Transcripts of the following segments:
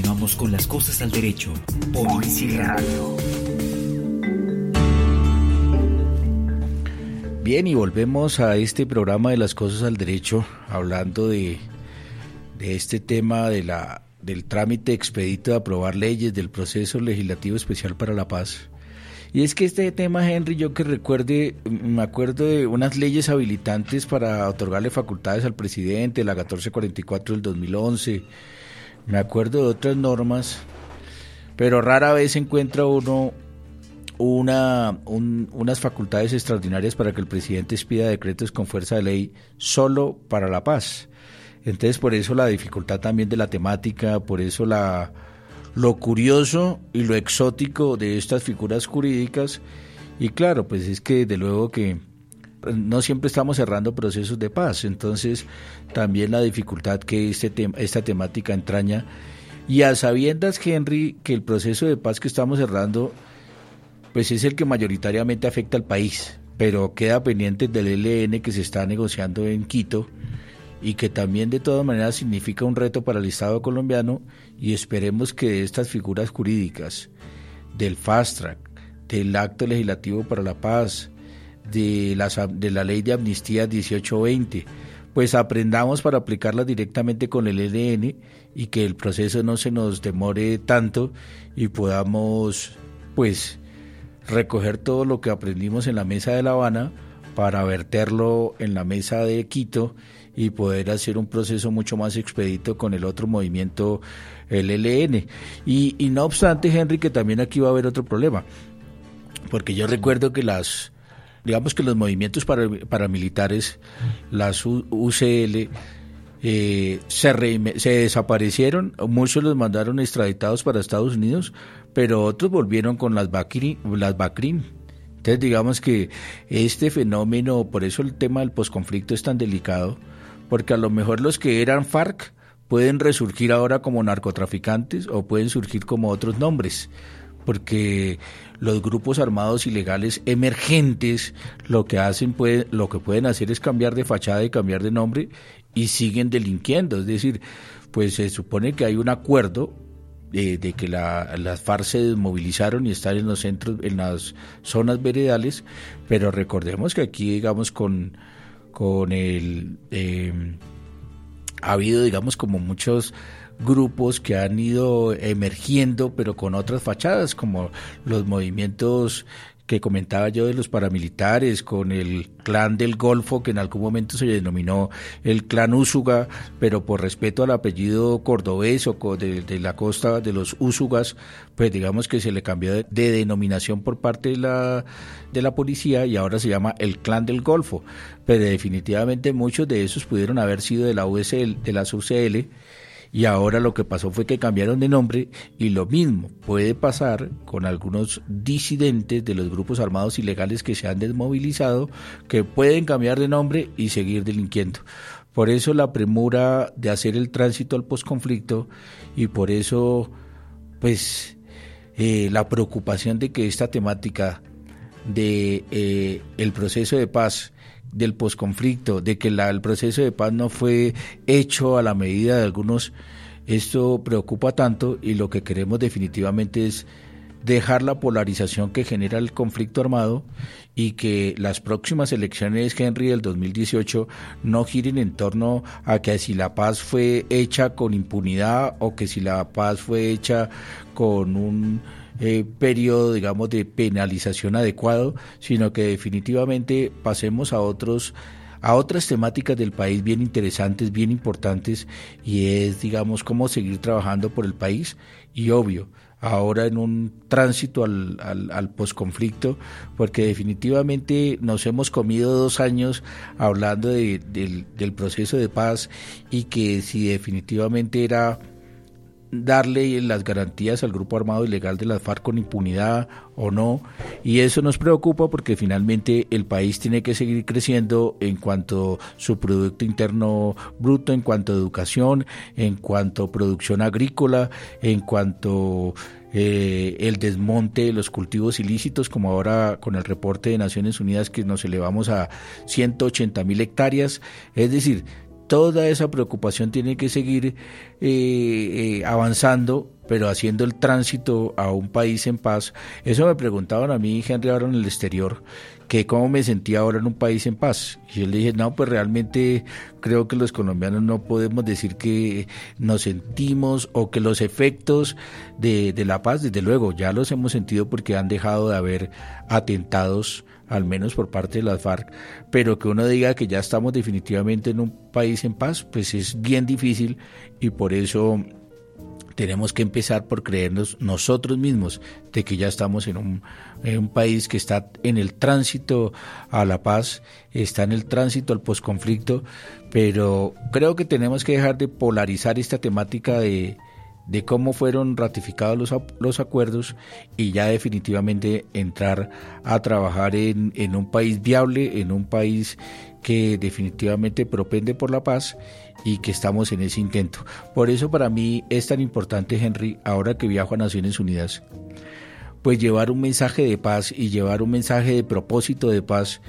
continuamos con las cosas al derecho por Radio. Bien, y volvemos a este programa de las cosas al derecho, hablando de, de este tema de la, del trámite expedito de aprobar leyes del proceso legislativo especial para la paz. Y es que este tema, Henry, yo que recuerde, me acuerdo de unas leyes habilitantes para otorgarle facultades al presidente, la 1444 del 2011, me acuerdo de otras normas, pero rara vez encuentra uno una, unas facultades extraordinarias para que el presidente expida decretos con fuerza de ley solo para la paz. Entonces, por eso la dificultad también de la temática, por eso la lo curioso y lo exótico de estas figuras jurídicas. Y claro, pues es que de luego que no siempre estamos cerrando procesos de paz, entonces también la dificultad que este esta temática entraña. Y a sabiendas, Henry, que el proceso de paz que estamos cerrando, pues es el que mayoritariamente afecta al país, pero queda pendiente del ELN que se está negociando en Quito y que también de todas maneras significa un reto para el Estado colombiano y esperemos que estas figuras jurídicas del fast track, del acto legislativo para la paz, de la, de la ley de amnistía 1820, pues aprendamos para aplicarlas directamente con el EDN y que el proceso no se nos demore tanto y podamos pues recoger todo lo que aprendimos en la mesa de La Habana para verterlo en la mesa de Quito y poder hacer un proceso mucho más expedito con el otro movimiento, el LN. Y, y no obstante, Henry, que también aquí va a haber otro problema, porque yo recuerdo que las, digamos que los movimientos paramilitares, las UCL, eh, se, se desaparecieron, muchos los mandaron extraditados para Estados Unidos, pero otros volvieron con las Bakri, las Bakrim. Entonces digamos que este fenómeno, por eso el tema del posconflicto es tan delicado, porque a lo mejor los que eran FARC pueden resurgir ahora como narcotraficantes o pueden surgir como otros nombres, porque los grupos armados ilegales emergentes lo que hacen puede, lo que pueden hacer es cambiar de fachada y cambiar de nombre y siguen delinquiendo, es decir, pues se supone que hay un acuerdo de, de que la, las FARC se desmovilizaron y están en los centros, en las zonas veredales, pero recordemos que aquí, digamos, con con el... Eh, ha habido, digamos, como muchos grupos que han ido emergiendo, pero con otras fachadas, como los movimientos que comentaba yo de los paramilitares, con el clan del Golfo, que en algún momento se denominó el clan Úsuga, pero por respeto al apellido cordobés o de, de la costa de los Úsugas, pues digamos que se le cambió de, denominación por parte de la, de la policía y ahora se llama el clan del Golfo. Pero definitivamente muchos de esos pudieron haber sido de la USL, de la UCL, y ahora lo que pasó fue que cambiaron de nombre y lo mismo puede pasar con algunos disidentes de los grupos armados ilegales que se han desmovilizado, que pueden cambiar de nombre y seguir delinquiendo. Por eso la premura de hacer el tránsito al posconflicto y por eso pues eh, la preocupación de que esta temática de eh, el proceso de paz del posconflicto, de que el proceso de paz no fue hecho a la medida de algunos, esto preocupa tanto y lo que queremos definitivamente es dejar la polarización que genera el conflicto armado y que las próximas elecciones, Henry, del 2018 no giren en torno a que si la paz fue hecha con impunidad o que si la paz fue hecha con un eh, periodo, digamos, de penalización adecuado, sino que definitivamente pasemos a otros a otras temáticas del país bien interesantes, bien importantes, y es, digamos, cómo seguir trabajando por el país. Y obvio, ahora en un tránsito al, al, posconflicto, porque definitivamente nos hemos comido dos años hablando de, del proceso de paz y que si definitivamente era darle las garantías al grupo armado ilegal de las FARC con impunidad o no. Y eso nos preocupa porque finalmente el país tiene que seguir creciendo en cuanto a su Producto Interno Bruto, en cuanto a educación, en cuanto a producción agrícola, en cuanto eh, el desmonte de los cultivos ilícitos, como ahora con el reporte de Naciones Unidas que nos elevamos a 180 mil hectáreas. Es decir, toda esa preocupación tiene que seguir eh, eh, avanzando, pero haciendo el tránsito a un país en paz. Eso me preguntaban a mí, Henry, ahora en el exterior, que cómo me sentía ahora en un país en paz. Y yo le dije, no, pues realmente creo que los colombianos no podemos decir que nos sentimos o que los efectos de, de la paz, desde luego, ya los hemos sentido porque han dejado de haber atentados al menos por parte de las FARC, pero que uno diga que ya estamos definitivamente en un país en paz, pues es bien difícil y por eso tenemos que empezar por creernos nosotros mismos de que ya estamos en un, país que está en el tránsito a la paz, está en el tránsito al posconflicto, pero creo que tenemos que dejar de polarizar esta temática de, cómo fueron ratificados los, los acuerdos y ya definitivamente entrar a trabajar en un país viable, en un país que definitivamente propende por la paz y que estamos en ese intento. Por eso para mí es tan importante, Henry, ahora que viajo a Naciones Unidas, pues llevar un mensaje de paz y llevar un mensaje de propósito de paz,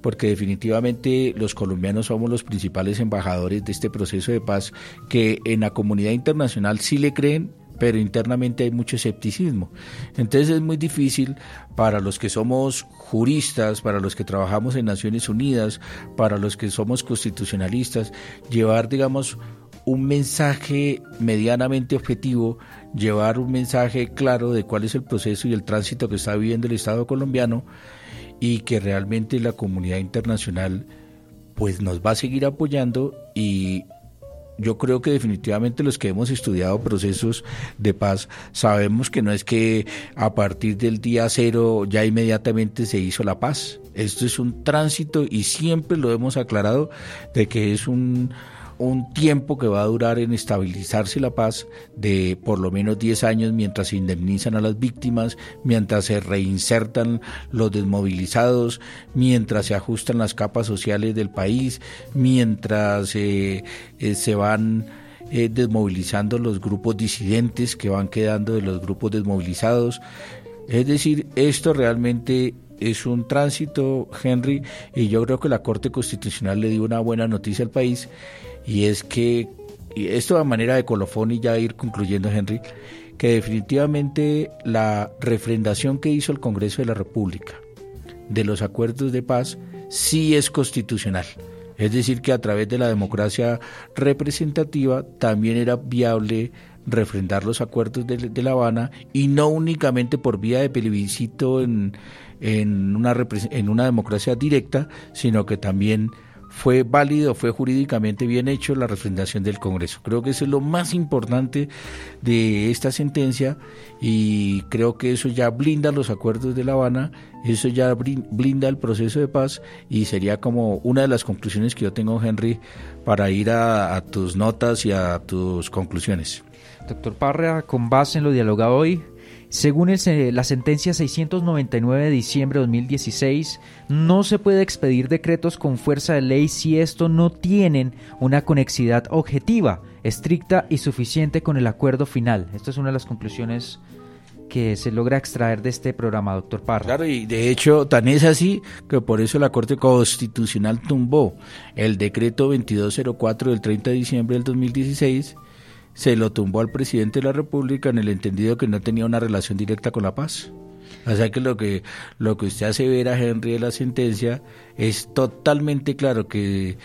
porque definitivamente los colombianos somos los principales embajadores de este proceso de paz que en la comunidad internacional sí le creen, pero internamente hay mucho escepticismo. Entonces es muy difícil para los que somos juristas, para los que trabajamos en Naciones Unidas, para los que somos constitucionalistas, llevar, digamos, un mensaje medianamente objetivo, llevar un mensaje claro de cuál es el proceso y el tránsito que está viviendo el Estado colombiano y que realmente la comunidad internacional pues nos va a seguir apoyando y yo creo que definitivamente los que hemos estudiado procesos de paz sabemos que no es que a partir del día cero ya inmediatamente se hizo la paz. Esto es un tránsito y siempre lo hemos aclarado de que es un un tiempo que va a durar en estabilizarse la paz de por lo menos 10 años mientras se indemnizan a las víctimas, mientras se reinsertan los desmovilizados, mientras se ajustan las capas sociales del país, mientras eh, eh, se van eh, desmovilizando los grupos disidentes que van quedando de los grupos desmovilizados. Es decir, esto realmente es un tránsito, Henry, y yo creo que la Corte Constitucional le dio una buena noticia al país y es que, y esto a manera de colofón y ya ir concluyendo, Henry, que definitivamente la refrendación que hizo el Congreso de la República de los acuerdos de paz sí es constitucional. Es decir, que a través de la democracia representativa también era viable refrendar los acuerdos de, La Habana y no únicamente por vía de plebiscito en, en, una, en una democracia directa, sino que también fue válido, fue jurídicamente bien hecho la refrendación del Congreso. Creo que eso es lo más importante de esta sentencia y creo que eso ya blinda los acuerdos de La Habana, eso ya blinda el proceso de paz y sería como una de las conclusiones que yo tengo, Henry, para ir a, tus notas y a tus conclusiones. Doctor Parra, con base en lo dialogado hoy, según la sentencia 699 de diciembre de 2016, no se puede expedir decretos con fuerza de ley si estos no tienen una conexidad objetiva, estricta y suficiente con el acuerdo final. Esta es una de las conclusiones que se logra extraer de este programa, doctor Parra. Claro, y de hecho tan es así que por eso la Corte Constitucional tumbó el decreto 2204 del 30 de diciembre del 2016 se lo tumbó al presidente de la República en el entendido que no tenía una relación directa con la paz. O sea que lo que lo que usted hace ver a Henry de la sentencia es totalmente claro que,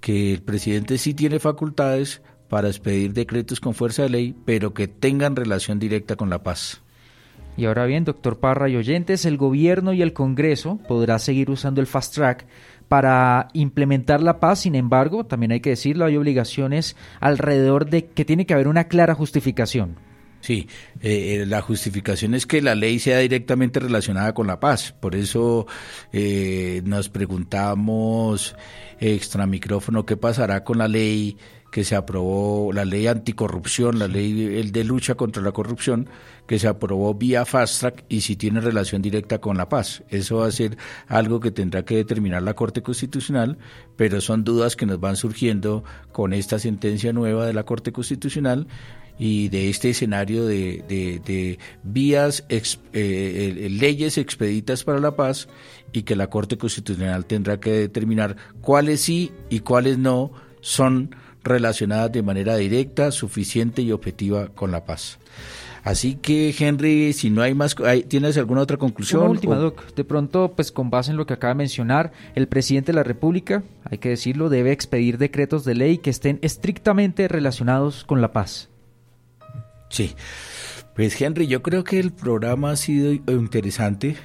que el presidente sí tiene facultades para expedir decretos con fuerza de ley, pero que tengan relación directa con la paz. Y ahora bien, doctor Parra y oyentes, el gobierno y el Congreso podrá seguir usando el fast track para implementar la paz. Sin embargo, también hay que decirlo, hay obligaciones alrededor de que tiene que haber una clara justificación. Sí, eh, eh, la justificación es que la ley sea directamente relacionada con la paz. Por eso eh, nos preguntamos extra micrófono qué pasará con la ley que se aprobó, la ley anticorrupción, la ley el de lucha contra la corrupción, que se aprobó vía fast track y si tiene relación directa con la paz. Eso va a ser algo que tendrá que determinar la Corte Constitucional, pero son dudas que nos van surgiendo con esta sentencia nueva de la Corte Constitucional y de este escenario de, de, vías, eh, eh, leyes expeditas para la paz y que la Corte Constitucional tendrá que determinar cuáles sí y cuáles no son relacionadas de manera directa, suficiente y objetiva con la paz. Así que, Henry, si no hay más, ¿tienes alguna otra conclusión? Una última, Doc. De pronto, pues con base en lo que acaba de mencionar, el presidente de la República, hay que decirlo, debe expedir decretos de ley que estén estrictamente relacionados con la paz. Sí. Pues, Henry, yo creo que el programa ha sido interesante.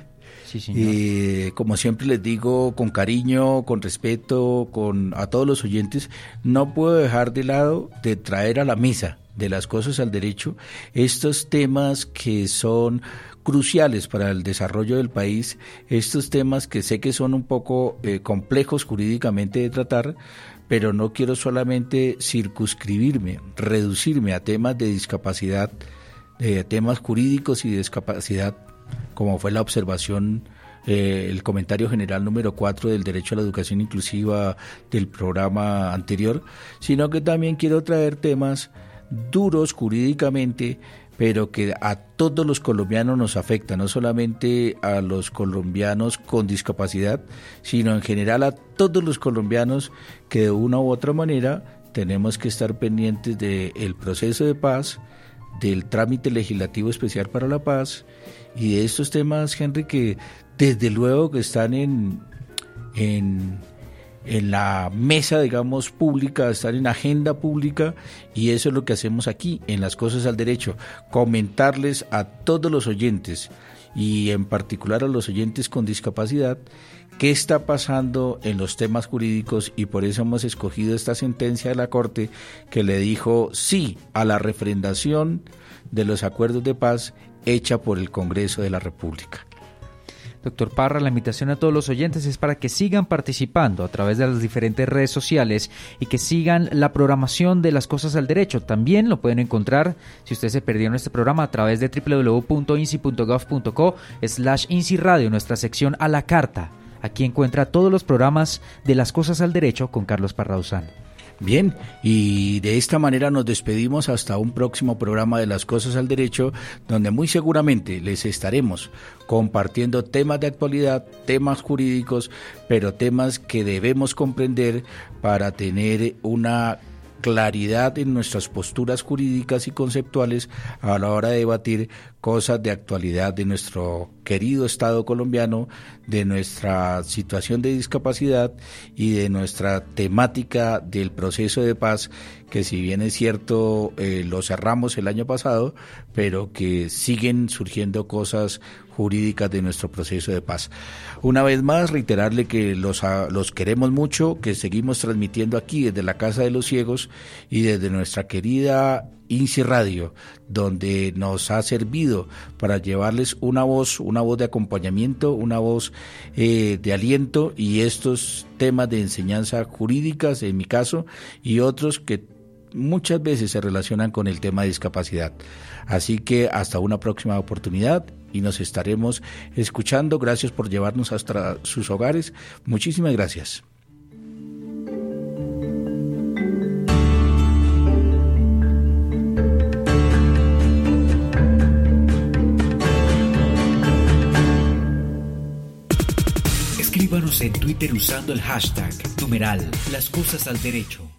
Sí, señor. como siempre les digo, con cariño, con respeto, con a todos los oyentes, no puedo dejar de lado de traer a la mesa de las cosas al derecho, estos temas que son cruciales para el desarrollo del país, estos temas que sé que son un poco eh, complejos jurídicamente de tratar, pero no quiero solamente circunscribirme, reducirme a temas de discapacidad, eh, temas jurídicos y de discapacidad, como fue la observación eh, el comentario general número 4 del derecho a la educación inclusiva del programa anterior, sino que también quiero traer temas duros jurídicamente, pero que a todos los colombianos nos afecta, no solamente a los colombianos con discapacidad, sino en general a todos los colombianos que de una u otra manera tenemos que estar pendientes del proceso de paz, del trámite legislativo especial para la paz y de estos temas, Henry, que desde luego que están en, en en la mesa, digamos, pública, estar en agenda pública y eso es lo que hacemos aquí en las cosas al derecho, comentarles a todos los oyentes y en particular a los oyentes con discapacidad qué está pasando en los temas jurídicos y por eso hemos escogido esta sentencia de la Corte que le dijo sí a la refrendación de los acuerdos de paz hecha por el Congreso de la República. Doctor Parra, la invitación a todos los oyentes es para que sigan participando a través de las diferentes redes sociales y que sigan la programación de las cosas al derecho. También lo pueden encontrar, si ustedes se perdieron este programa, a través de www.inci.gov.co slash Radio, nuestra sección a la carta. Aquí encuentra todos los programas de las cosas al derecho con Carlos Parra Bien, y de esta manera nos despedimos hasta un próximo programa de Las Cosas al Derecho, donde muy seguramente les estaremos compartiendo temas de actualidad, temas jurídicos, pero temas que debemos comprender para tener una claridad en nuestras posturas jurídicas y conceptuales a la hora de debatir cosas de actualidad de nuestro querido Estado colombiano, de nuestra situación de discapacidad y de nuestra temática del proceso de paz, que si bien es cierto eh, lo cerramos el año pasado, pero que siguen surgiendo cosas jurídicas de nuestro proceso de paz. Una vez más, reiterarle que los, los queremos mucho, que seguimos transmitiendo aquí desde la Casa de los Ciegos y desde nuestra querida INSI Radio, donde nos ha servido para llevarles una voz, una voz de acompañamiento, una voz eh, de aliento y estos temas de enseñanza jurídicas, en mi caso, y otros que muchas veces se relacionan con el tema de discapacidad. Así que hasta una próxima oportunidad y nos estaremos escuchando. Gracias por llevarnos hasta sus hogares. Muchísimas gracias. Escríbanos en Twitter usando el hashtag numeral Las Cosas al Derecho.